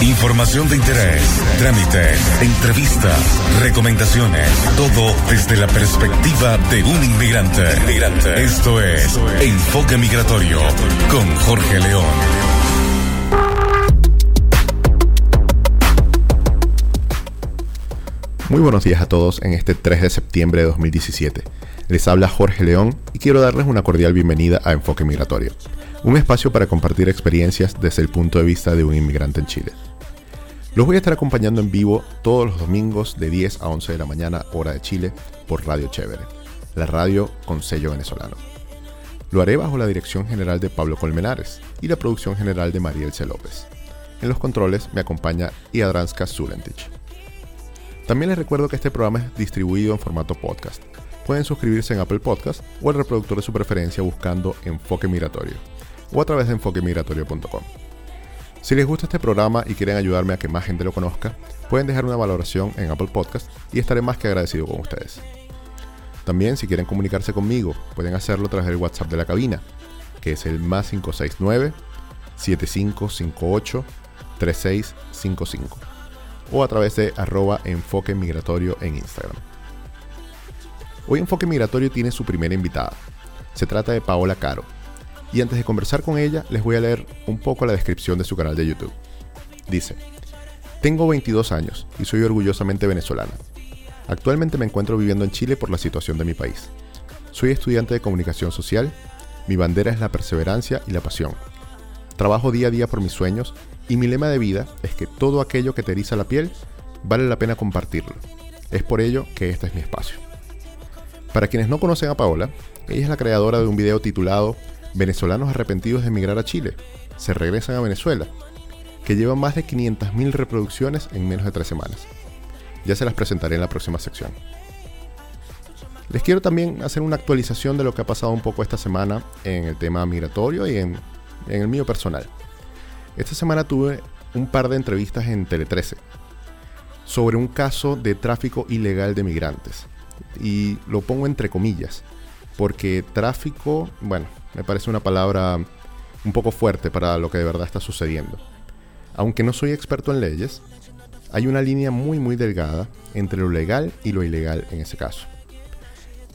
Información de interés, trámites, entrevistas, recomendaciones, todo desde la perspectiva de un inmigrante. Esto es Enfoque Migratorio con Jorge León. Muy buenos días a todos en este 3 de septiembre de 2017. Les habla Jorge León y quiero darles una cordial bienvenida a Enfoque Migratorio, un espacio para compartir experiencias desde el punto de vista de un inmigrante en Chile. Los voy a estar acompañando en vivo todos los domingos de 10 a 11 de la mañana, hora de Chile, por Radio Chévere, la radio con sello venezolano. Lo haré bajo la dirección general de Pablo Colmenares y la producción general de Mariel C. López. En los controles me acompaña Iadranska Zulentich. También les recuerdo que este programa es distribuido en formato podcast. Pueden suscribirse en Apple Podcast o el reproductor de su preferencia buscando Enfoque Migratorio o a través de enfoquemigratorio.com. Si les gusta este programa y quieren ayudarme a que más gente lo conozca, pueden dejar una valoración en Apple Podcast y estaré más que agradecido con ustedes. También, si quieren comunicarse conmigo, pueden hacerlo a través del WhatsApp de la cabina, que es el más 569 7558 3655 o a través de arroba enfoque migratorio en Instagram. Hoy Enfoque Migratorio tiene su primera invitada. Se trata de Paola Caro, y antes de conversar con ella, les voy a leer un poco la descripción de su canal de YouTube. Dice, tengo 22 años y soy orgullosamente venezolana. Actualmente me encuentro viviendo en Chile por la situación de mi país. Soy estudiante de comunicación social, mi bandera es la perseverancia y la pasión. Trabajo día a día por mis sueños y mi lema de vida es que todo aquello que te eriza la piel vale la pena compartirlo. Es por ello que este es mi espacio. Para quienes no conocen a Paola, ella es la creadora de un video titulado venezolanos arrepentidos de emigrar a Chile se regresan a Venezuela, que llevan más de 500.000 reproducciones en menos de tres semanas. Ya se las presentaré en la próxima sección. Les quiero también hacer una actualización de lo que ha pasado un poco esta semana en el tema migratorio y en, en el mío personal. Esta semana tuve un par de entrevistas en Tele 13 sobre un caso de tráfico ilegal de migrantes. Y lo pongo entre comillas, porque tráfico, bueno, me parece una palabra un poco fuerte para lo que de verdad está sucediendo. Aunque no soy experto en leyes, hay una línea muy muy delgada entre lo legal y lo ilegal en ese caso.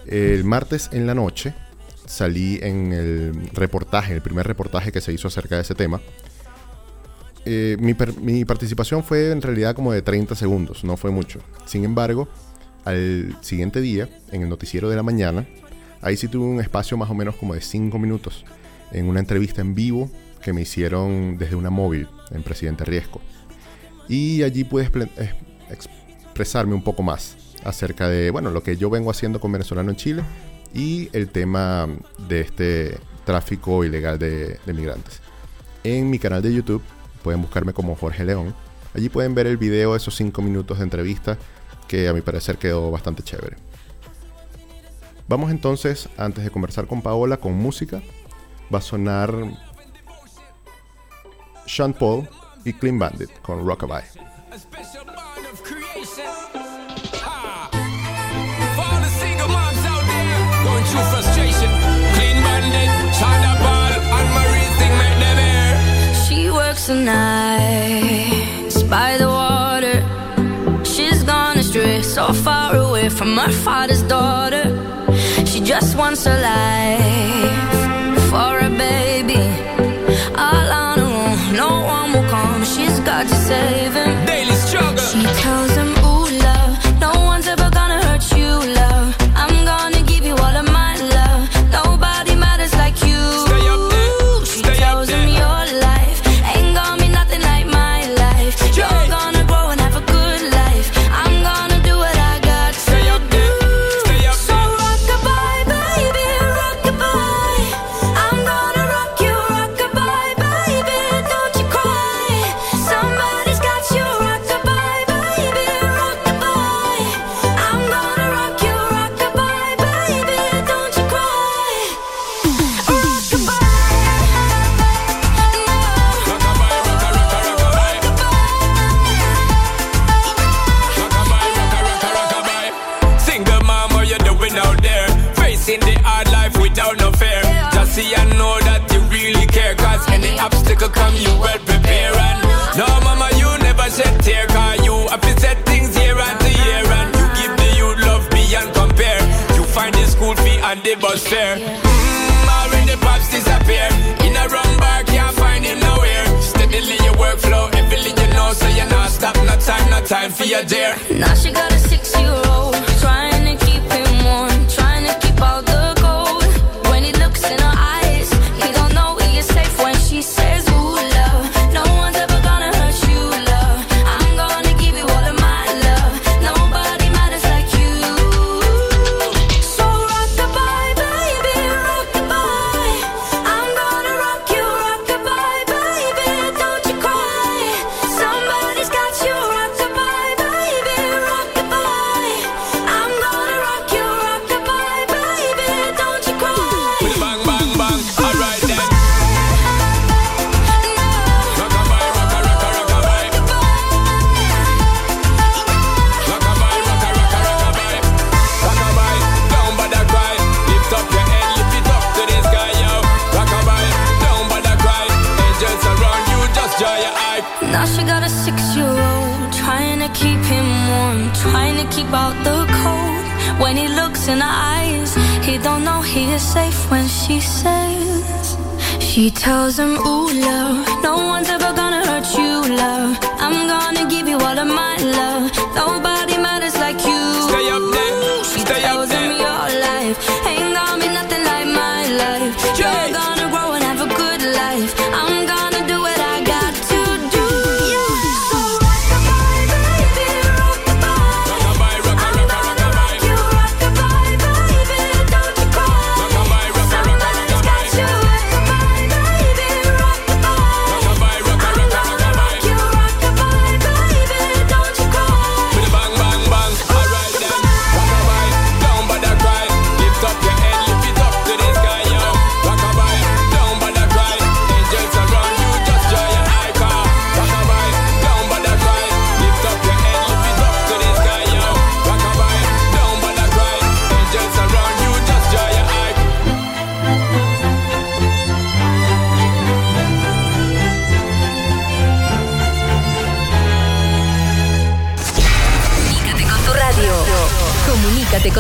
El martes en la noche salí en el reportaje, el primer reportaje que se hizo acerca de ese tema. Eh, mi, mi, participación fue en realidad como de 30 segundos, no fue mucho. Sin embargo, al siguiente día, en el noticiero de la mañana, Ahí sí tuve un espacio más o menos como de 5 minutos en una entrevista en vivo que me hicieron desde una móvil en Presidente Riesco. Y allí pude expresarme un poco más acerca de bueno, lo que yo vengo haciendo con venezolano en Chile y el tema de este tráfico ilegal de, de migrantes. En mi canal de YouTube pueden buscarme como Jorge León. Allí pueden ver el video de esos 5 minutos de entrevista que a mi parecer quedó bastante chévere. Vamos entonces, antes de conversar con Paola, con música. Va a sonar Sean Paul y Clean Bandit con Rockabye. She works far away from her father's daughter. She just wants a life for a baby. All on her own, no one will come. She's got to save him.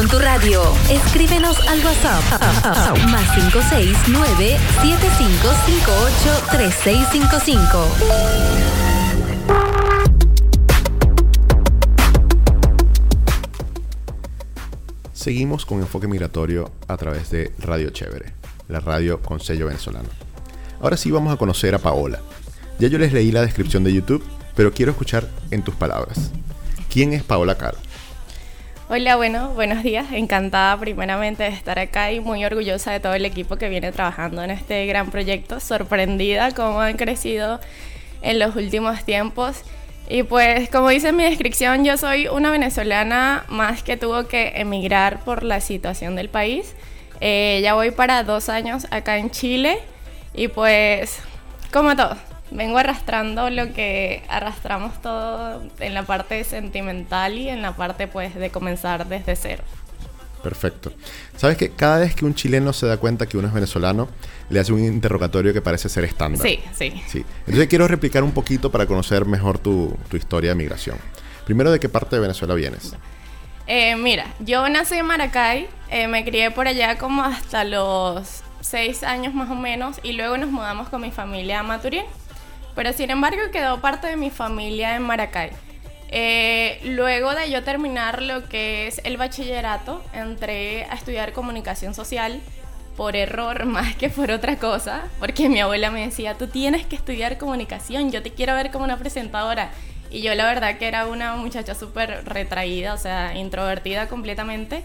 Con tu radio. Escríbenos al WhatsApp. Más 569 7558 3655. Seguimos con Enfoque Migratorio a través de Radio Chévere, la radio con sello venezolano. Ahora sí vamos a conocer a Paola. Ya yo les leí la descripción de YouTube, pero quiero escuchar en tus palabras. ¿Quién es Paola Caro? Hola, bueno, buenos días. Encantada primeramente de estar acá y muy orgullosa de todo el equipo que viene trabajando en este gran proyecto. Sorprendida cómo han crecido en los últimos tiempos. Y pues, como dice mi descripción, yo soy una venezolana más que tuvo que emigrar por la situación del país. Eh, ya voy para dos años acá en Chile y pues, como todo, vengo arrastrando lo que arrastramos todo en la parte sentimental y en la parte pues de comenzar desde cero. Perfecto. ¿Sabes que cada vez que un chileno se da cuenta que uno es venezolano, le hace un interrogatorio que parece ser estándar? Sí, sí. Sí. Entonces quiero replicar un poquito para conocer mejor tu, tu historia de migración. Primero, ¿de qué parte de Venezuela vienes? Eh, mira, yo nací en Maracay, eh, me crié por allá como hasta los seis años más o menos y luego nos mudamos con mi familia a Maturín. Pero sin embargo quedó parte de mi familia en Maracay. Eh, luego de yo terminar lo que es el bachillerato, entré a estudiar comunicación social por error más que por otra cosa, porque mi abuela me decía, tú tienes que estudiar comunicación, yo te quiero ver como una presentadora. Y yo la verdad que era una muchacha súper retraída, o sea, introvertida completamente.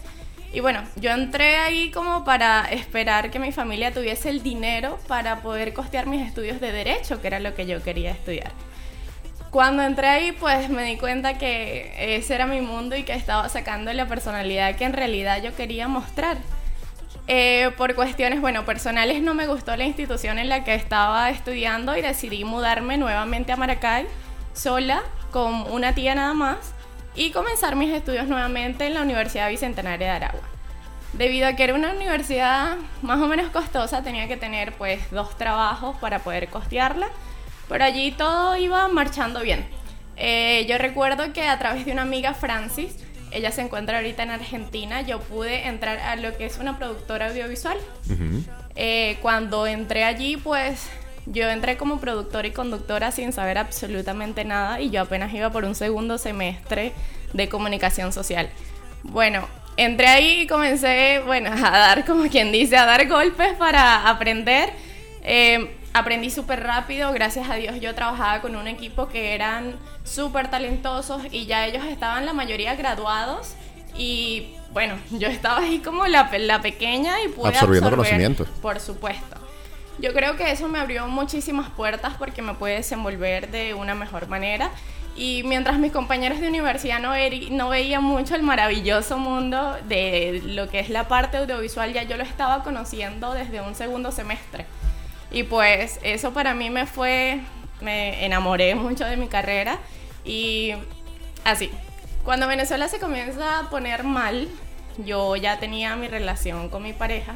Y bueno, yo entré ahí como para esperar que mi familia tuviese el dinero para poder costear mis estudios de derecho, que era lo que yo quería estudiar. Cuando entré ahí, pues me di cuenta que ese era mi mundo y que estaba sacando la personalidad que en realidad yo quería mostrar. Eh, por cuestiones, bueno, personales no me gustó la institución en la que estaba estudiando y decidí mudarme nuevamente a Maracay, sola, con una tía nada más, y comenzar mis estudios nuevamente en la Universidad Bicentenaria de Aragua. Debido a que era una universidad más o menos costosa, tenía que tener pues dos trabajos para poder costearla, pero allí todo iba marchando bien. Eh, yo recuerdo que a través de una amiga, Francis, ella se encuentra ahorita en Argentina, yo pude entrar a lo que es una productora audiovisual. Eh, cuando entré allí, pues Yo entré como productora y conductora sin saber absolutamente nada y yo apenas iba por un segundo semestre de comunicación social. Bueno, entré ahí y comencé, bueno, a dar, como quien dice, a dar golpes para aprender. Eh, aprendí súper rápido, gracias a Dios yo trabajaba con un equipo que eran súper talentosos y ya ellos estaban la mayoría graduados y bueno, yo estaba ahí como la, la pequeña y pude Absorbiendo absorber, conocimientos. Por supuesto. Yo creo que eso me abrió muchísimas puertas porque me pude desenvolver de una mejor manera. Y mientras mis compañeros de universidad no, veían mucho el maravilloso mundo de lo que es la parte audiovisual, ya yo lo estaba conociendo desde un segundo semestre. Y pues eso para mí me fue, me enamoré mucho de mi carrera y así. Cuando Venezuela se comienza a poner mal, yo ya tenía mi relación con mi pareja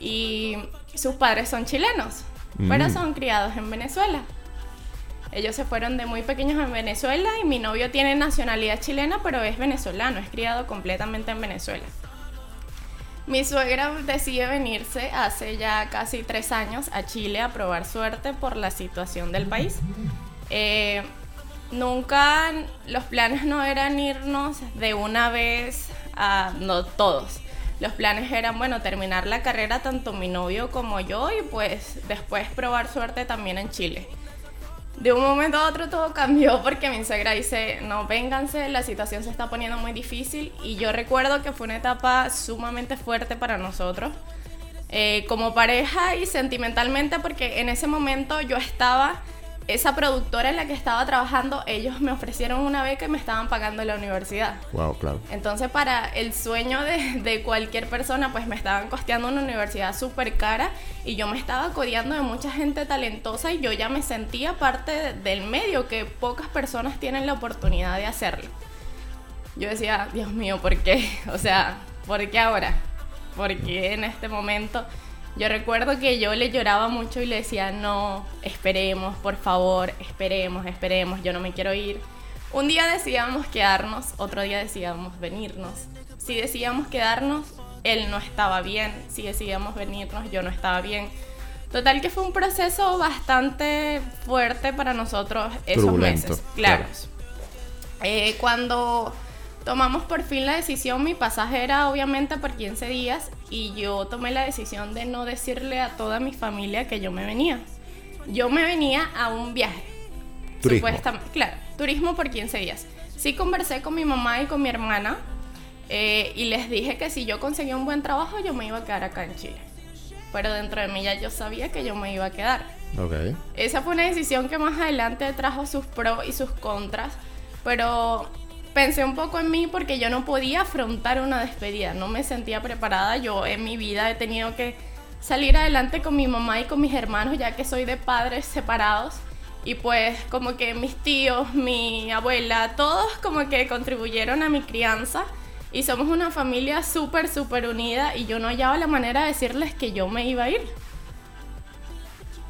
y sus padres son chilenos, pero Mm. son criados en Venezuela. Ellos se fueron de muy pequeños en Venezuela y mi novio tiene nacionalidad chilena, pero es venezolano, es criado completamente en Venezuela. Mi suegra decide venirse hace ya casi tres años a Chile a probar suerte por la situación del país. Eh, nunca los planes no eran irnos de una vez a no todos. Los planes eran, bueno, terminar la carrera tanto mi novio como yo y pues después probar suerte también en Chile. De un momento a otro todo cambió porque mi suegra dice, no, vénganse, la situación se está poniendo muy difícil y yo recuerdo que fue una etapa sumamente fuerte para nosotros eh, como pareja y sentimentalmente porque en ese momento yo estaba, esa productora en la que estaba trabajando, ellos me ofrecieron una beca y me estaban pagando la universidad. Wow, claro. Entonces para el sueño de, de cualquier persona, pues me estaban costeando una universidad súper cara y yo me estaba codeando de mucha gente talentosa y yo ya me sentía parte de- del medio, que pocas personas tienen la oportunidad de hacerlo. Yo decía, Dios mío, ¿por qué? O sea, ¿por qué ahora? ¿Por qué en este momento? Yo recuerdo que yo le lloraba mucho y le decía, no, esperemos, por favor, esperemos, esperemos, yo no me quiero ir. Un día decidíamos quedarnos, otro día decidíamos venirnos. Si decidíamos quedarnos, él no estaba bien. Si decidíamos venirnos, yo no estaba bien. Total que fue un proceso bastante fuerte para nosotros esos Turbulento, meses. Claro. claro. Eh, cuando tomamos por fin la decisión, mi pasaje era obviamente por 15 días y yo tomé la decisión de no decirle a toda mi familia que yo me venía. Yo me venía a un viaje. Turismo. Supuestamente, claro, turismo por 15 días. Sí conversé con mi mamá y con mi hermana eh, y les dije que si yo conseguía un buen trabajo yo me iba a quedar acá en Chile. Pero dentro de mí ya yo sabía que yo me iba a quedar. Ok. Esa fue una decisión que más adelante trajo sus pros y sus contras, pero pensé un poco en mí porque yo no podía afrontar una despedida, no me sentía preparada. Yo en mi vida he tenido que salir adelante con mi mamá y con mis hermanos, ya que soy de padres separados. Y pues como que mis tíos, mi abuela, todos como que contribuyeron a mi crianza. Y somos una familia súper, súper unida y yo no hallaba la manera de decirles que yo me iba a ir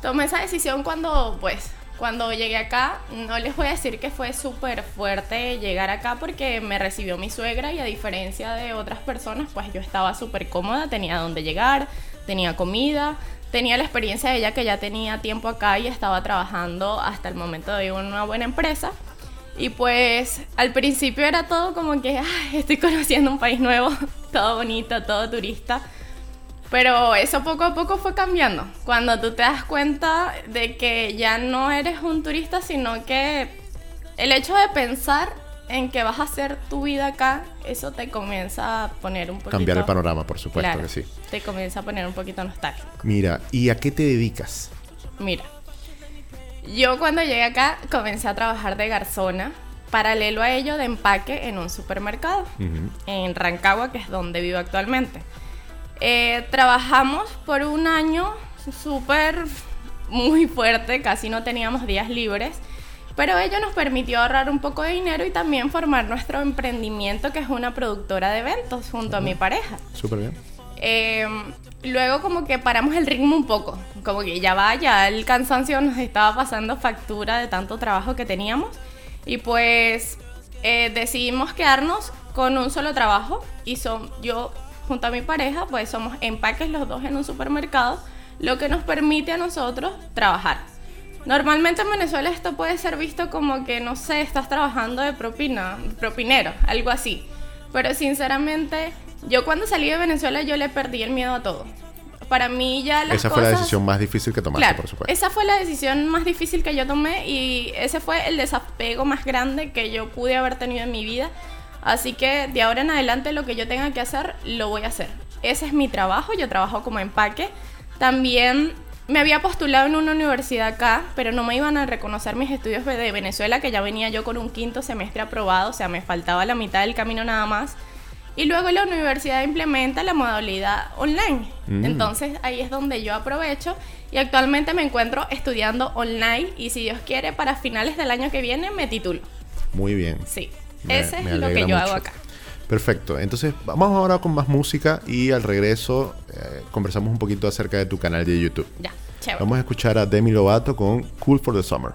tomé esa decisión cuando, pues, cuando llegué acá. No les voy a decir que fue súper fuerte llegar acá porque me recibió mi suegra y a diferencia de otras personas, pues yo estaba súper cómoda, tenía dónde llegar, tenía comida, tenía la experiencia de ella que ya tenía tiempo acá y estaba trabajando hasta el momento de una buena empresa. Y pues al principio era todo como que "Ay, estoy conociendo un país nuevo, todo bonito, todo turista. Pero eso poco a poco fue cambiando. Cuando tú te das cuenta de que ya no eres un turista, sino que el hecho de pensar en que vas a hacer tu vida acá, eso te comienza a poner un poquito... Cambiar el panorama, por supuesto Claro, que sí. Te comienza a poner un poquito nostálgico. Mira, ¿y a qué te dedicas? Mira, yo cuando llegué acá comencé a trabajar de garzona, paralelo a ello de empaque en un supermercado, Ujú. en Rancagua, que es donde vivo actualmente. Eh, trabajamos por un año súper, muy fuerte, casi no teníamos días libres, pero ello nos permitió ahorrar un poco de dinero y también formar nuestro emprendimiento, que es una productora de eventos, junto a mi pareja. Súper bien. Eh, luego como que paramos el ritmo un poco, como que ya va, ya el cansancio nos estaba pasando factura de tanto trabajo que teníamos y pues eh, decidimos quedarnos con un solo trabajo y son yo junto a mi pareja pues somos empaques los dos en un supermercado, lo que nos permite a nosotros trabajar. Normalmente en Venezuela esto puede ser visto como que, no sé, estás trabajando de propina, propinero, algo así. Pero sinceramente, yo cuando salí de Venezuela yo le perdí el miedo a todo. Para mí ya las Esa cosas... fue la decisión más difícil que tomaste, Claro, por supuesto. esa fue la decisión más difícil que yo tomé y ese fue el desapego más grande que yo pude haber tenido en mi vida. Así que de ahora en adelante lo que yo tenga que hacer, lo voy a hacer. Ese es mi trabajo, yo trabajo como empaque. También me había postulado en una universidad acá, pero no me iban a reconocer mis estudios de Venezuela, que ya venía yo con un quinto semestre aprobado, o sea, me faltaba la mitad del camino nada más. Y luego la universidad implementa la modalidad online. Mm. Entonces ahí es donde yo aprovecho y actualmente me encuentro estudiando online y si Dios quiere para finales del año que viene me titulo. Muy bien. Sí, Me- ese me es lo que yo mucho. hago acá. Perfecto. Entonces, vamos ahora con más música y al regreso eh, conversamos un poquito acerca de tu canal de YouTube. Ya, chévere. Vamos a escuchar a Demi Lovato con Cool for the Summer.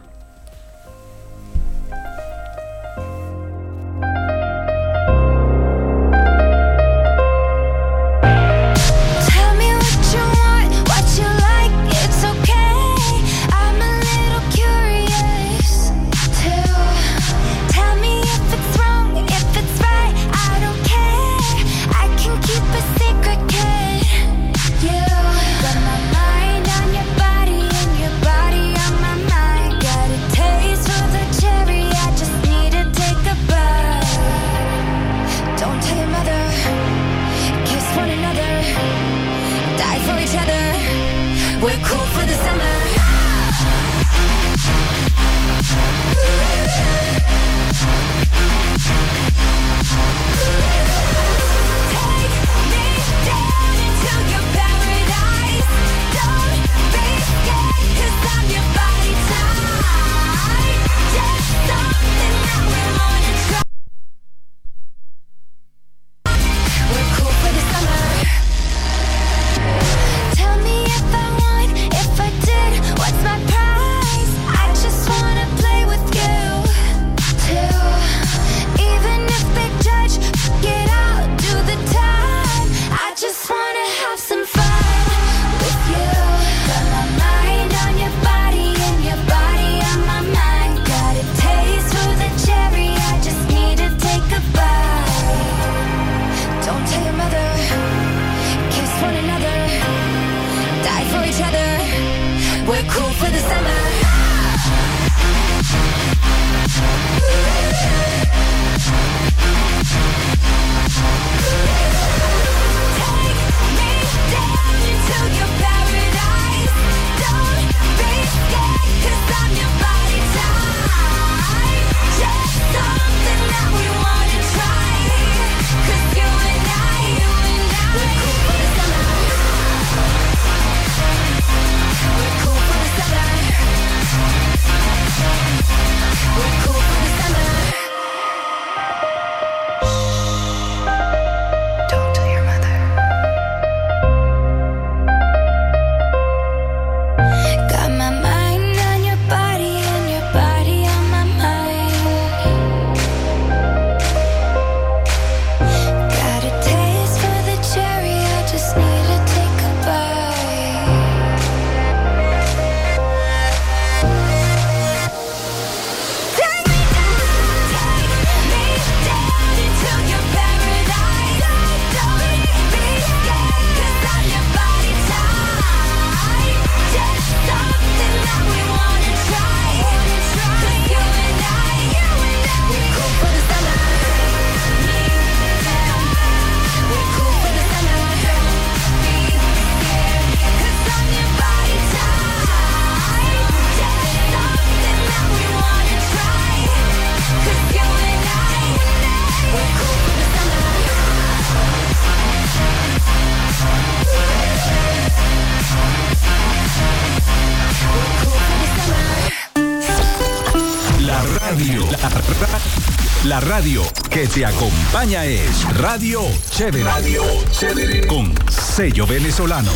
Que te acompaña es Radio Chévere. Radio Chévere. Con sello venezolano.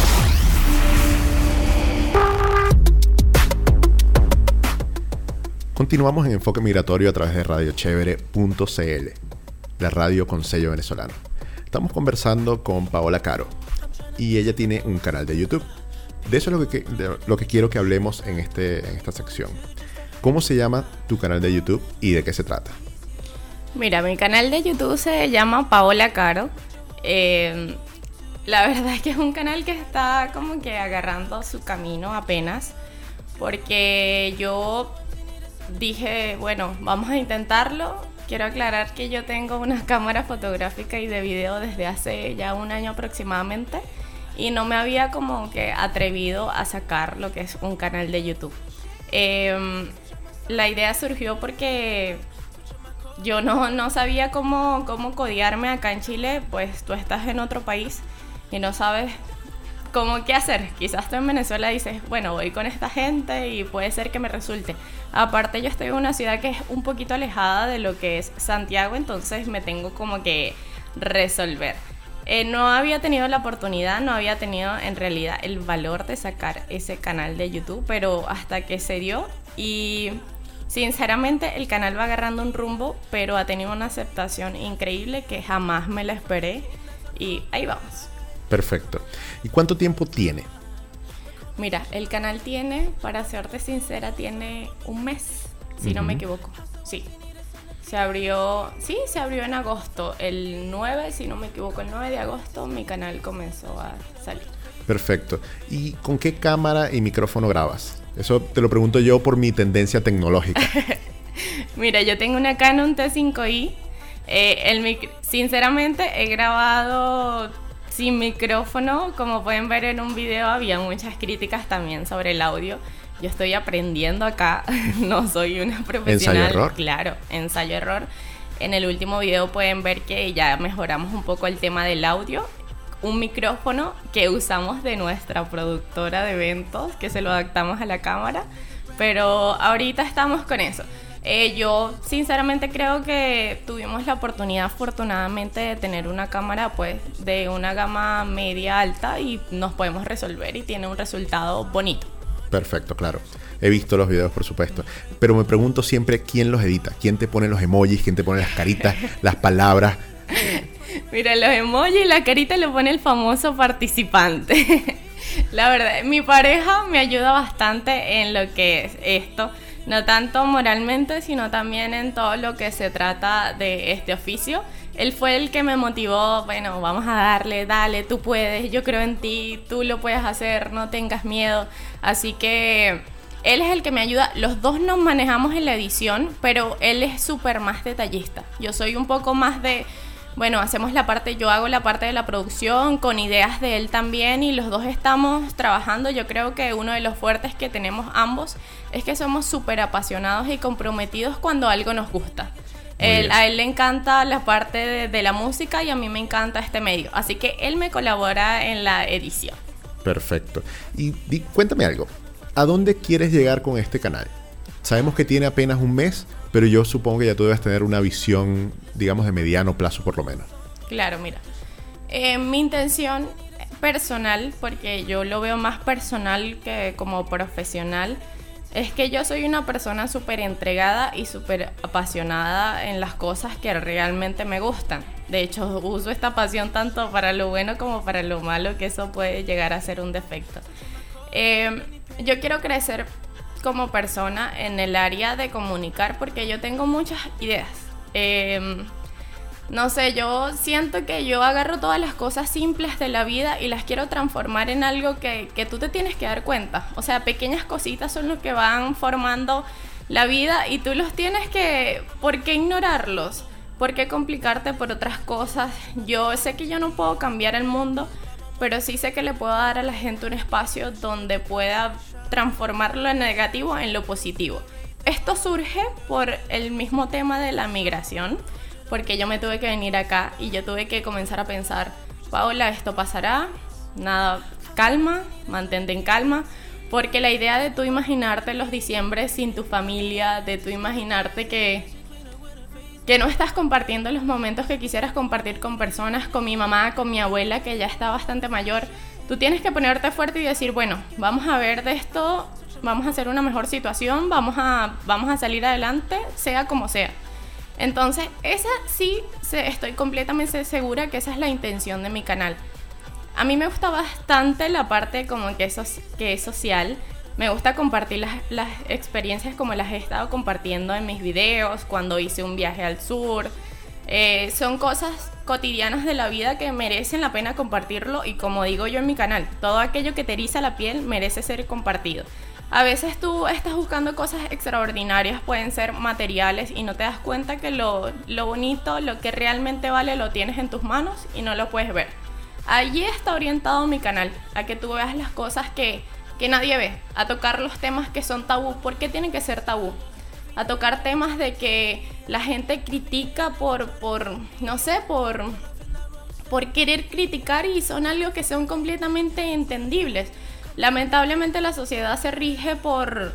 Continuamos en Enfoque Migratorio a través de radiochevere.cl, la radio con sello venezolano. Estamos conversando con Paola Caro y ella tiene un canal de YouTube. De eso es lo que, de lo que quiero que hablemos en, este, en esta sección. ¿Cómo se llama tu canal de YouTube y de qué se trata? Mira, mi canal de YouTube se llama Paola Caro. Eh, la verdad es que es un canal que está como que agarrando su camino apenas. Porque yo dije, bueno, vamos a intentarlo. Quiero aclarar que yo tengo una cámara fotográfica y de video desde hace ya un año aproximadamente. Y no me había como que atrevido a sacar lo que es un canal de YouTube. Eh, la idea surgió porque yo no, no sabía cómo, cómo codearme acá en Chile, pues tú estás en otro país y no sabes cómo qué hacer. Quizás tú en Venezuela dices, bueno, voy con esta gente y puede ser que me resulte. Aparte yo estoy en una ciudad que es un poquito alejada de lo que es Santiago, entonces me tengo como que resolver. Eh, no había tenido la oportunidad, no había tenido en realidad el valor de sacar ese canal de YouTube, pero hasta que se dio y sinceramente el canal va agarrando un rumbo, pero ha tenido una aceptación increíble que jamás me la esperé y ahí vamos. Perfecto. ¿Y cuánto tiempo tiene? Mira, el canal tiene, para serte sincera, tiene un mes, si no me equivoco. Sí. Se abrió, sí, se abrió en agosto. El 9, si no me equivoco, el 9 de agosto mi canal comenzó a salir. Perfecto. ¿Y con qué cámara y micrófono grabas? Eso te lo pregunto yo por mi tendencia tecnológica. Mira, yo tengo una Canon T5i. Eh, el mic- sinceramente he grabado sin micrófono. Como pueden ver en un video, había muchas críticas también sobre el audio. Yo estoy aprendiendo acá, no soy una profesional. Ensayo-error. Claro, ensayo-error. En el último video pueden ver que ya mejoramos un poco el tema del audio. Un micrófono que usamos de nuestra productora de eventos, que se lo adaptamos a la cámara. Pero ahorita estamos con eso. Eh, yo sinceramente creo que tuvimos la oportunidad afortunadamente de tener una cámara pues de una gama media alta y nos podemos resolver y tiene un resultado bonito. Perfecto, claro. He visto los videos, por supuesto. Pero me pregunto siempre quién los edita, quién te pone los emojis, quién te pone las caritas, las palabras. Mira, los emojis y la carita lo pone el famoso participante. la verdad, mi pareja me ayuda bastante en lo que es esto. No tanto moralmente, sino también en todo lo que se trata de este oficio. Él fue el que me motivó, bueno, vamos a darle, dale, tú puedes, yo creo en ti, tú lo puedes hacer, no tengas miedo. Así que él es el que me ayuda. Los dos nos manejamos en la edición, pero él es súper más detallista. Yo soy un poco más de, bueno, hacemos la parte, yo hago la parte de la producción con ideas de él también y los dos estamos trabajando. Yo creo que uno de los fuertes que tenemos ambos es que somos súper apasionados y comprometidos cuando algo nos gusta. Él- a él le encanta la parte de, de la música y a mí me encanta este medio. Así que él me colabora en la edición. Perfecto. Y di- cuéntame algo. ¿A dónde quieres llegar con este canal? Sabemos que tiene apenas un mes, pero yo supongo que ya tú debes tener una visión, digamos, de mediano plazo por lo menos. Claro, mira. Eh, mi intención personal, porque yo lo veo más personal que como profesional, es que yo soy una persona súper entregada y súper apasionada en las cosas que realmente me gustan. De hecho, uso esta pasión tanto para lo bueno como para lo malo, que eso puede llegar a ser un defecto. Eh, yo quiero crecer como persona en el área de comunicar porque yo tengo muchas ideas. Eh, no sé, yo siento que yo agarro todas las cosas simples de la vida y las quiero transformar en algo que, que tú te tienes que dar cuenta. O sea, pequeñas cositas son lo que van formando la vida y tú los tienes que... ¿Por qué ignorarlos? ¿Por qué complicarte por otras cosas? Yo sé que yo no puedo cambiar el mundo, pero sí sé que le puedo dar a la gente un espacio donde pueda transformar lo negativo en lo positivo. Esto surge por el mismo tema de la migración, porque yo me tuve que venir acá y yo tuve que comenzar a pensar, Paola, esto pasará, nada, calma, mantente en calma, porque la idea de tú imaginarte los diciembre sin tu familia, de tú imaginarte que que no estás compartiendo los momentos que quisieras compartir con personas, con mi mamá, con mi abuela, que ya está bastante mayor. Tú tienes que ponerte fuerte y decir, bueno, vamos a ver de esto, vamos a hacer una mejor situación, vamos a, vamos a salir adelante, sea como sea. Entonces, esa sí estoy completamente segura que esa es la intención de mi canal. A mí me gusta bastante la parte como que, que es social. Me gusta compartir las, las experiencias como las he estado compartiendo en mis videos, cuando hice un viaje al sur. Eh, son cosas cotidianas de la vida que merecen la pena compartirlo y como digo yo en mi canal, todo aquello que te eriza la piel merece ser compartido. A veces tú estás buscando cosas extraordinarias, pueden ser materiales y no te das cuenta que lo, lo bonito, lo que realmente vale lo tienes en tus manos y no lo puedes ver. Allí está orientado mi canal, a que tú veas las cosas que, que nadie ve, a tocar los temas que son tabú. ¿Por qué tienen que ser tabú? A tocar temas de que la gente critica por, por no sé, por, por querer criticar y son algo que son completamente entendibles. Lamentablemente la sociedad se rige por,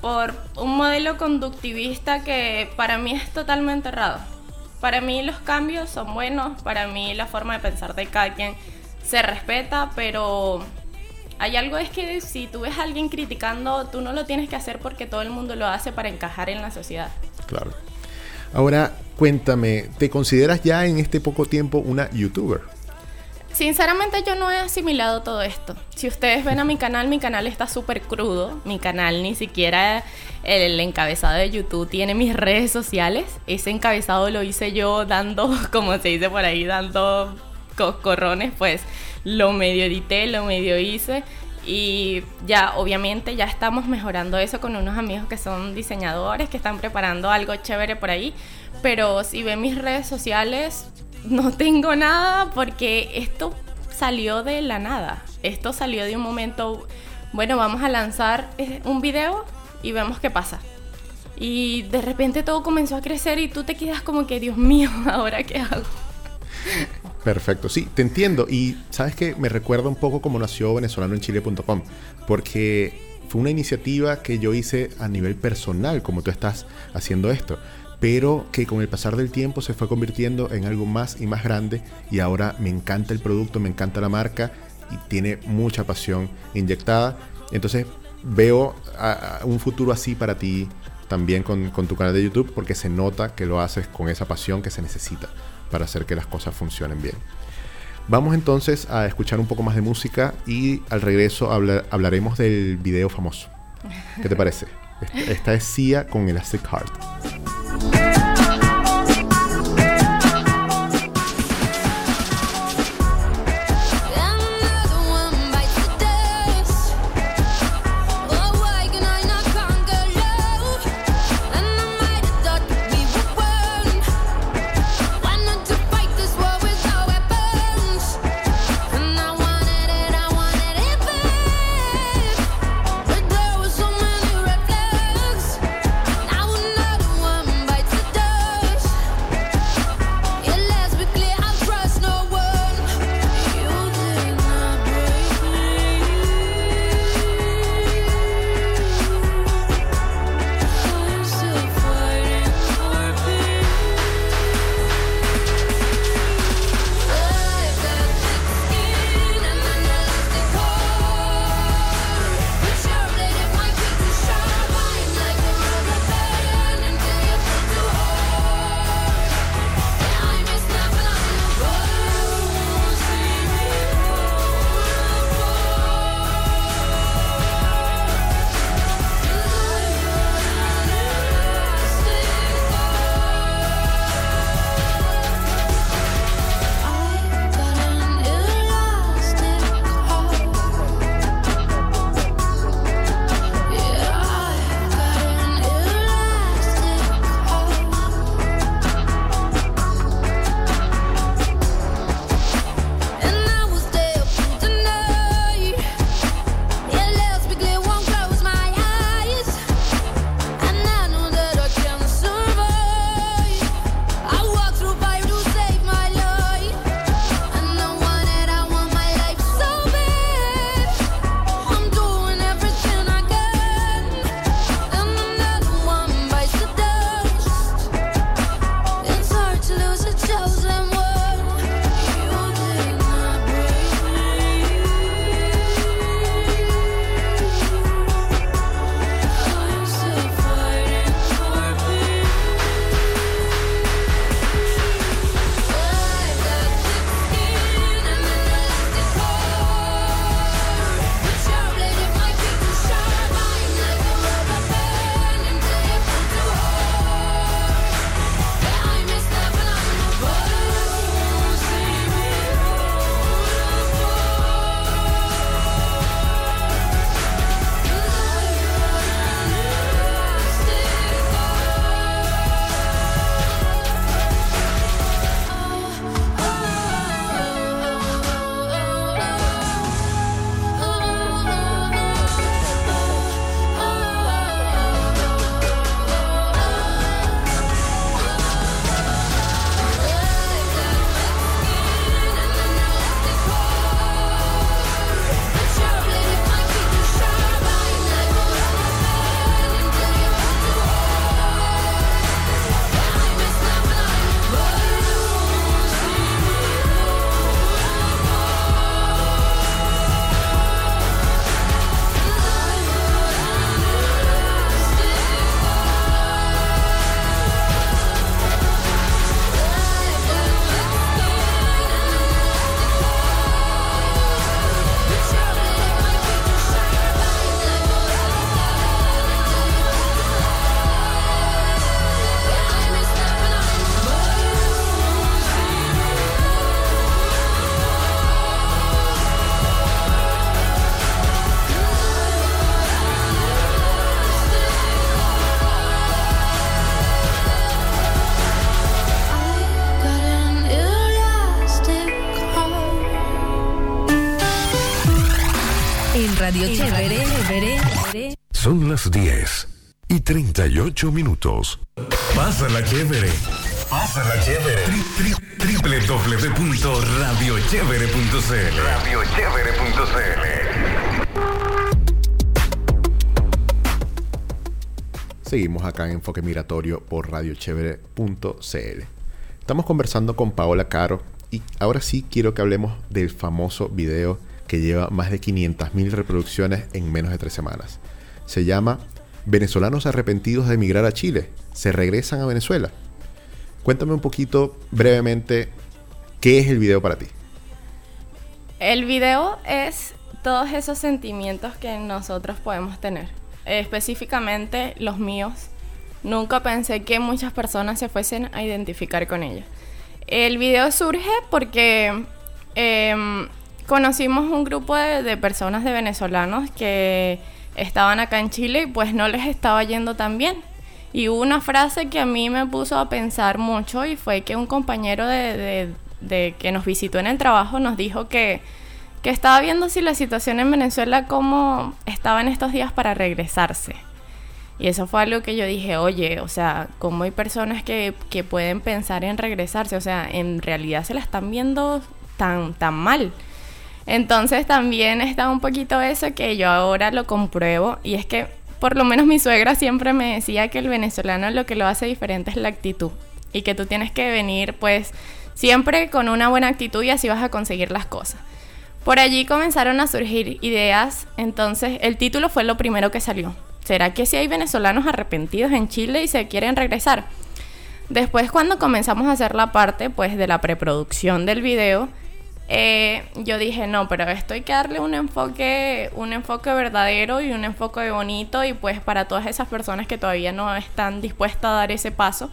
por un modelo conductivista que para mí es totalmente errado. Para mí los cambios son buenos, para mí la forma de pensar de cada quien se respeta, pero hay algo es que si tú ves a alguien criticando, tú no lo tienes que hacer porque todo el mundo lo hace para encajar en la sociedad. Claro. Ahora, cuéntame, ¿te consideras ya en este poco tiempo una youtuber? Sinceramente yo no he asimilado todo esto. Si ustedes ven a mi canal, mi canal está súper crudo. Mi canal ni siquiera el encabezado de YouTube tiene mis redes sociales. Ese encabezado lo hice yo dando, como se dice por ahí, dando coscorrones, pues lo medio edité, lo medio hice. Y ya, obviamente, ya estamos mejorando eso con unos amigos que son diseñadores, que están preparando algo chévere por ahí. Pero si ven mis redes sociales, no tengo nada porque esto salió de la nada. Esto salió de un momento, bueno, vamos a lanzar eh, un video y vemos qué pasa. Y de repente todo comenzó a crecer y tú te quedas como que, Dios mío, ¿ahora qué hago? Perfecto, sí, te entiendo. Y sabes que me recuerda un poco como nació venezolano en chile.com, porque fue una iniciativa que yo hice a nivel personal, como tú estás haciendo esto, pero que con el pasar del tiempo se fue convirtiendo en algo más y más grande y ahora me encanta el producto, me encanta la marca y tiene mucha pasión inyectada. Entonces veo a un futuro así para ti también con, con tu canal de YouTube porque se nota que lo haces con esa pasión que se necesita para hacer que las cosas funcionen bien. Vamos entonces a escuchar un poco más de música y al regreso habla- hablaremos del video famoso. ¿Qué te parece? Esta- Esta es Sia con Elastic Heart. Radio Chévere. Chévere. Son las 10 y 38 minutos. Pásala chévere. Pásala chévere. Tri- tri- www.radiochevere.cl Radiochevere.cl Seguimos acá en Enfoque Migratorio por radiochevere.cl. Estamos conversando con Paola Caro y ahora sí quiero que hablemos del famoso video que lleva más de 500.000 reproducciones en menos de tres semanas. Se llama Venezolanos arrepentidos de emigrar a Chile. Se regresan a Venezuela. Cuéntame un poquito brevemente qué es el video para ti. El video es todos esos sentimientos que nosotros podemos tener, específicamente los míos. Nunca pensé que muchas personas se fuesen a identificar con ellos. El video surge porque em, conocimos un grupo de, personas de venezolanos que estaban acá en Chile y pues no les estaba yendo tan bien. Y hubo una frase que a mí me puso a pensar mucho y fue que un compañero de que nos visitó en el trabajo nos dijo que, que estaba viendo si la situación en Venezuela como estaba en estos días para regresarse. Y eso fue algo que yo dije, oye, o sea, ¿cómo hay personas que, que pueden pensar en regresarse? O sea, en realidad se la están viendo tan, tan mal. Entonces también está un poquito eso que yo ahora lo compruebo y es que por lo menos mi suegra siempre me decía que el venezolano lo que lo hace diferente es la actitud y que tú tienes que venir pues siempre con una buena actitud y así vas a conseguir las cosas. Por allí comenzaron a surgir ideas, entonces el título fue lo primero que salió. ¿Será que si hay venezolanos arrepentidos en Chile y se quieren regresar? Después cuando comenzamos a hacer la parte pues de la preproducción del video, eh, yo dije, no, pero esto hay que darle un enfoque, un enfoque verdadero y un enfoque bonito y pues para todas esas personas que todavía no están dispuestas a dar ese paso,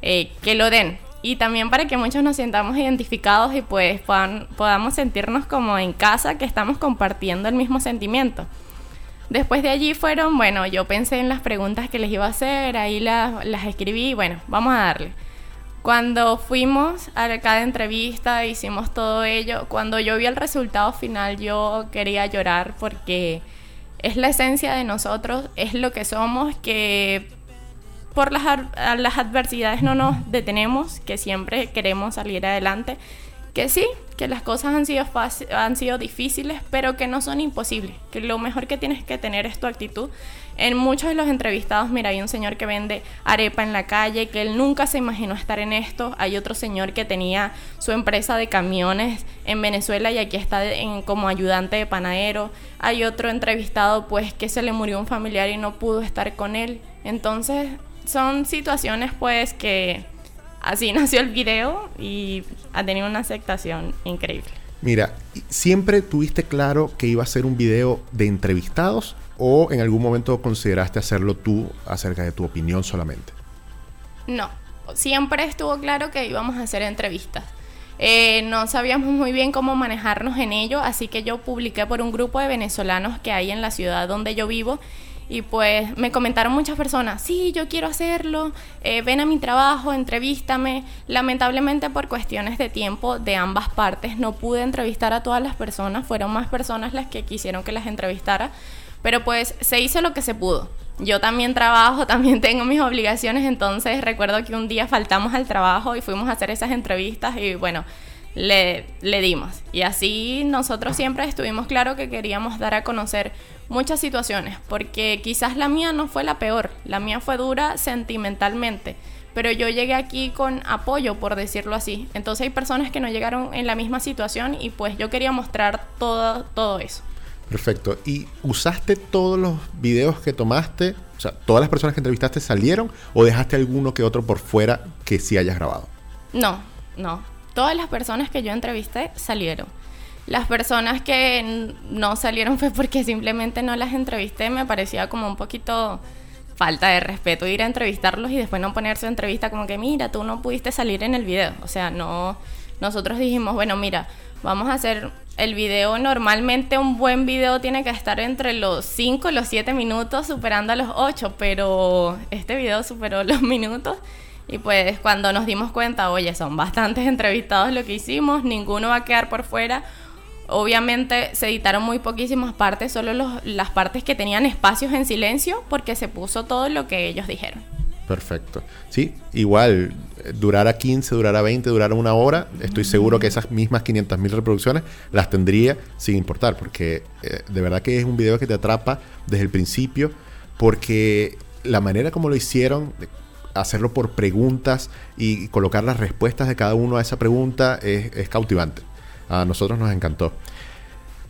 eh, que lo den. Y también para que muchos nos sintamos identificados y pues puedan- podamos sentirnos como en casa, que estamos compartiendo el mismo sentimiento. Después de allí fueron, bueno, yo pensé en las preguntas que les iba a hacer, ahí las, las escribí bueno, vamos a darle. Cuando fuimos a cada entrevista, hicimos todo ello, cuando yo vi el resultado final yo quería llorar porque es la esencia de nosotros, es lo que somos, que por las, las adversidades no nos detenemos, que siempre queremos salir adelante, que sí, que las cosas han sido, han sido difíciles, pero que no son imposibles, que lo mejor que tienes que tener es tu actitud. En muchos de los entrevistados, mira, hay un señor que vende arepa en la calle, que él nunca se imaginó estar en esto. Hay otro señor que tenía su empresa de camiones en Venezuela y aquí está en- como ayudante de panadero. Hay otro entrevistado, pues, que se le murió un familiar y no pudo estar con él. Entonces, son situaciones, pues, que así nació el video y ha tenido una aceptación increíble. Mira, ¿siempre tuviste claro que iba a ser un video de entrevistados o en algún momento consideraste hacerlo tú acerca de tu opinión solamente? No, siempre estuvo claro que íbamos a hacer entrevistas. Eh, no sabíamos muy bien cómo manejarnos en ello, así que yo publiqué por un grupo de venezolanos que hay en la ciudad donde yo vivo y pues me comentaron muchas personas, sí, yo quiero hacerlo, eh, ven a mi trabajo, entrevístame. Lamentablemente por cuestiones de tiempo de ambas partes no pude entrevistar a todas las personas, fueron más personas las que quisieron que las entrevistara, pero pues se hizo lo que se pudo. Yo también trabajo, también tengo mis obligaciones, entonces recuerdo que un día faltamos al trabajo y fuimos a hacer esas entrevistas y bueno, le, le dimos. Y así nosotros siempre estuvimos claro que queríamos dar a conocer muchas situaciones, porque quizás la mía no fue la peor, la mía fue dura sentimentalmente, pero yo llegué aquí con apoyo, por decirlo así. Entonces hay personas que no llegaron en la misma situación y pues yo quería mostrar todo, todo eso. Perfecto. ¿Y usaste todos los videos que tomaste? O sea, ¿todas las personas que entrevistaste salieron o dejaste alguno que otro por fuera que sí hayas grabado? No, no. Todas las personas que yo entrevisté salieron. Las personas que no salieron fue porque simplemente no las entrevisté. Me parecía como un poquito falta de respeto ir a entrevistarlos y después no poner su entrevista como que, mira, tú no pudiste salir en el video. O sea, no. Nosotros dijimos, bueno, mira, vamos a hacer el video. Normalmente un buen video tiene que estar entre los 5 y los 7 minutos, superando a los 8, pero este video superó los minutos. Y pues cuando nos dimos cuenta, oye, son bastantes entrevistados lo que hicimos, ninguno va a quedar por fuera. obviamente se editaron muy poquísimas partes, solo las partes que tenían espacios en silencio, porque se puso todo lo que ellos dijeron. Perfecto. Sí, igual, durara 15, durara 20, durara una hora, estoy seguro que esas mismas 500 mil reproducciones las tendría sin importar, porque eh, de verdad que es un video que te atrapa desde el principio, porque la manera como lo hicieron, hacerlo por preguntas y colocar las respuestas de cada uno a esa pregunta es, es cautivante. A nosotros nos encantó.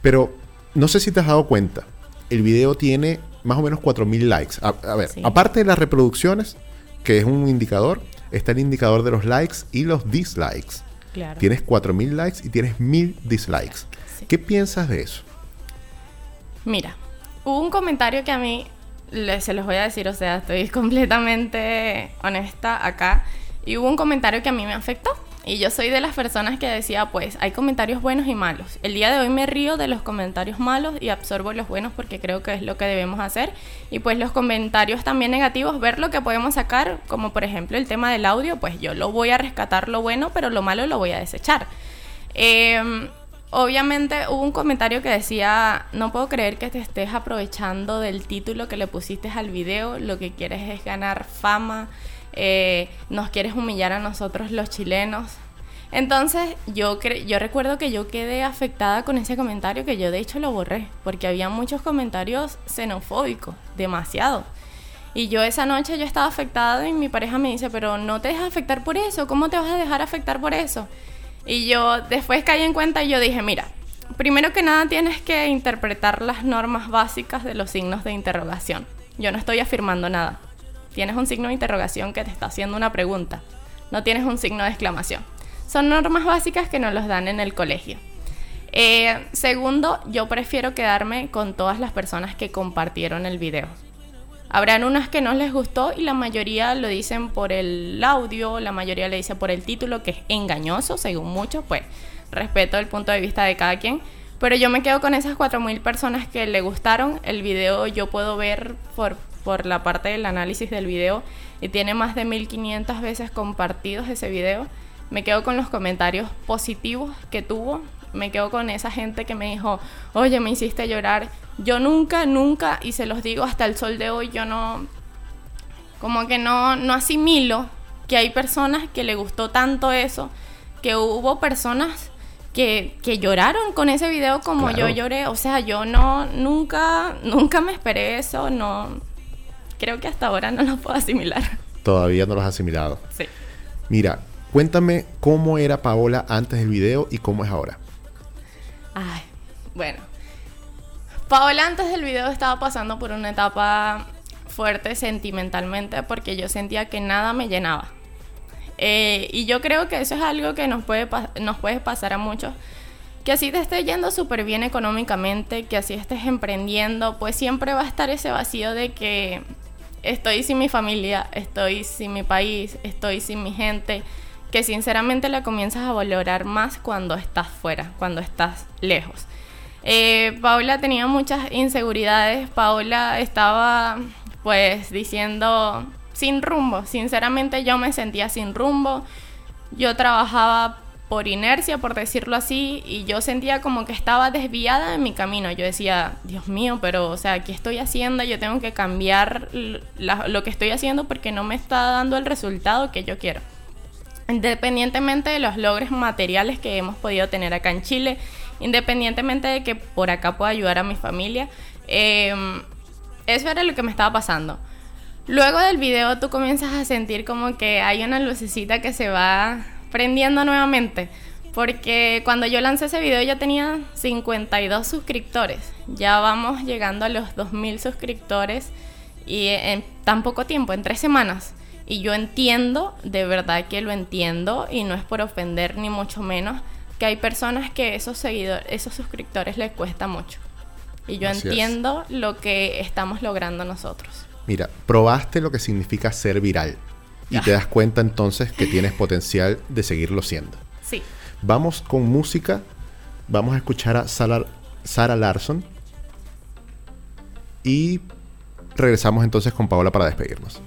Pero no sé si te has dado cuenta, el video tiene más o menos 4.000 likes. A, a ver, Sí. aparte de las reproducciones, que es un indicador, está el indicador de los likes y los dislikes. Claro. Tienes 4.000 likes y tienes 1.000 dislikes. Sí. ¿Qué piensas de eso? Mira, hubo un comentario que a mí, se los voy a decir, o sea, estoy completamente honesta acá, y hubo un comentario que a mí me afectó. Y yo soy de las personas que decía, pues, hay comentarios buenos y malos. El día de hoy me río de los comentarios malos y absorbo los buenos porque creo que es lo que debemos hacer. Y pues los comentarios también negativos, ver lo que podemos sacar, como por ejemplo el tema del audio, pues yo lo voy a rescatar lo bueno, pero lo malo lo voy a desechar. Eh, obviamente hubo un comentario que decía, no puedo creer que te estés aprovechando del título que le pusiste al video, lo que quieres es ganar fama, eh, nos quieres humillar a nosotros los chilenos. Entonces yo, yo recuerdo que yo quedé afectada con ese comentario que yo de hecho lo borré, porque había muchos comentarios xenofóbicos, demasiado. Y yo esa noche yo estaba afectada y mi pareja me dice, pero no te dejes afectar por eso, ¿cómo te vas a dejar afectar por eso? Y yo después caí en cuenta y yo dije, mira, primero que nada tienes que interpretar las normas básicas de los signos de interrogación. Yo no estoy afirmando nada. Tienes un signo de interrogación que te está haciendo una pregunta. No tienes un signo de exclamación. Son normas básicas que nos los dan en el colegio. Eh, segundo, yo prefiero quedarme con todas las personas que compartieron el video. Habrán unas que no les gustó y la mayoría lo dicen por el audio, la mayoría le dice por el título, que es engañoso, según muchos, pues respeto el punto de vista de cada quien. Pero yo me quedo con esas 4.000 personas que le gustaron el video. Yo puedo ver por, por la parte del análisis del video y tiene más de 1.500 veces compartidos ese video. Me quedo con los comentarios positivos que tuvo. Me quedo con esa gente que me dijo, oye, me hiciste llorar. Yo nunca, nunca, y se los digo hasta el sol de hoy, yo no, como que no, no asimilo que hay personas que le gustó tanto eso, que hubo personas que, que lloraron con ese video como Claro. yo lloré. O sea, yo no, nunca, nunca me esperé eso, no, creo que hasta ahora no lo puedo asimilar. Todavía no lo has asimilado. Sí. Mira, cuéntame cómo era Paola antes del video y cómo es ahora. Ay, bueno. Paola antes del video estaba pasando por una etapa fuerte sentimentalmente porque yo sentía que nada me llenaba. Eh, y yo creo que eso es algo que nos puede, nos puede pasar a muchos. Que así te esté yendo súper bien económicamente, que así estés emprendiendo, pues siempre va a estar ese vacío de que estoy sin mi familia, estoy sin mi país, estoy sin mi gente, que sinceramente la comienzas a valorar más cuando estás fuera, cuando estás lejos. Eh, Paola tenía muchas inseguridades, Paola estaba pues diciendo sin rumbo, sinceramente yo me sentía sin rumbo, yo trabajaba por inercia, por decirlo así, y yo sentía como que estaba desviada de mi camino. Yo decía, Dios mío, pero, o sea, ¿qué estoy haciendo? Yo tengo que cambiar lo que estoy haciendo porque no me está dando el resultado que yo quiero. Independientemente de los logros materiales que hemos podido tener acá en Chile, independientemente de que por acá pueda ayudar a mi familia, eh, eso era lo que me estaba pasando. Luego del video tú comienzas a sentir como que hay una lucecita que se va prendiendo nuevamente. Porque cuando yo lancé ese video ya tenía 52 suscriptores. Ya vamos llegando a los 2000 suscriptores y en tan poco tiempo, en tres semanas. Y yo entiendo, de verdad que lo entiendo y no es por ofender ni mucho menos, que hay personas que esos seguidores, esos suscriptores les cuesta mucho. Y yo Así es. entiendo lo que estamos logrando nosotros. Mira, probaste lo que significa ser viral. Y te das cuenta entonces que tienes potencial de seguirlo siendo. Sí. Vamos con música. Vamos a escuchar a Sara, Sara Larson. Y regresamos entonces con Paola para despedirnos.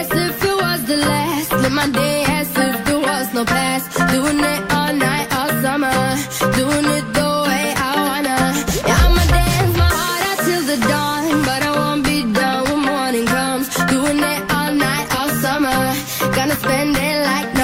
as if it was the last. My day as if there was no past. Doing it all night, all summer. Doing it the way I wanna. Yeah, I'ma dance my heart out till the dawn. But I won't be done when morning comes. Doing it all night, all summer. Gonna spend it like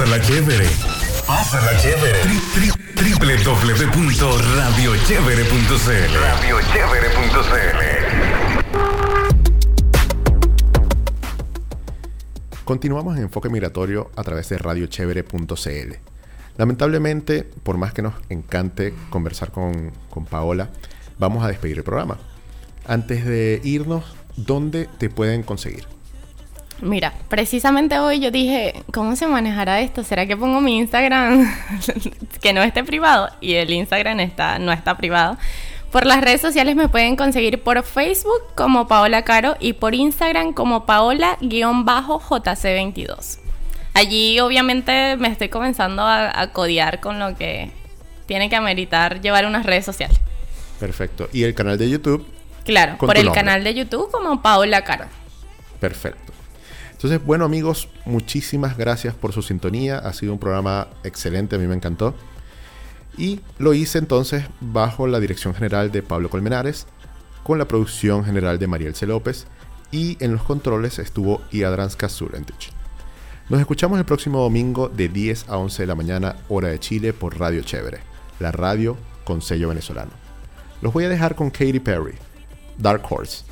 Pásala chévere. Pásala chévere. Tri, tri, Radiochevere.cl Continuamos en Enfoque Migratorio a través de radiochevere.cl. Lamentablemente, por más que nos encante conversar con, con Paola, vamos a despedir el programa. Antes de irnos, ¿dónde te pueden conseguir? Mira, precisamente hoy yo dije, ¿cómo se manejará esto? ¿Será que pongo mi Instagram que no esté privado? Y el Instagram está, no está privado. Por las redes sociales me pueden conseguir por Facebook como Paola Caro y por Instagram como Paola-JC22. Allí obviamente me estoy comenzando a, a codear con lo que tiene que ameritar llevar unas redes sociales. Perfecto. ¿Y el canal de YouTube? Claro, por el canal de YouTube como Paola Caro. Perfecto. Entonces, bueno amigos, muchísimas gracias por su sintonía. Ha sido un programa excelente, a mí me encantó. Y lo hice entonces bajo la dirección general de Pablo Colmenares, con la producción general de Mariel C. López y en los controles estuvo Iadranska Surentich. Nos escuchamos el próximo domingo de 10 a 11 de la mañana, hora de Chile, por Radio Chévere, la radio con sello venezolano. Los voy a dejar con Katy Perry, Dark Horse.